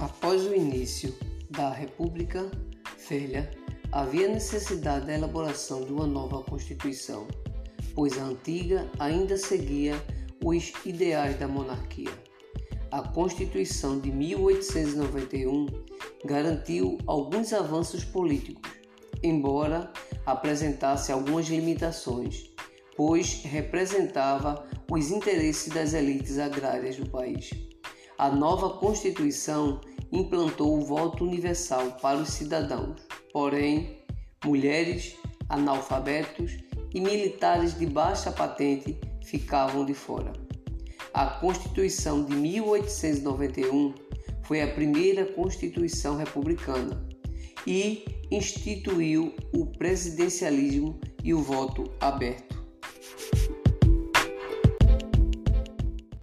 Após o início da República Velha, havia necessidade da elaboração de uma nova Constituição, pois a antiga ainda seguia os ideais da monarquia. A Constituição de 1891 garantiu alguns avanços políticos, embora apresentasse algumas limitações, pois representava os interesses das elites agrárias do país. A nova Constituição implantou o voto universal para os cidadãos, porém, mulheres, analfabetos e militares de baixa patente ficavam de fora. A Constituição de 1891 foi a primeira Constituição republicana e instituiu o presidencialismo e o voto aberto.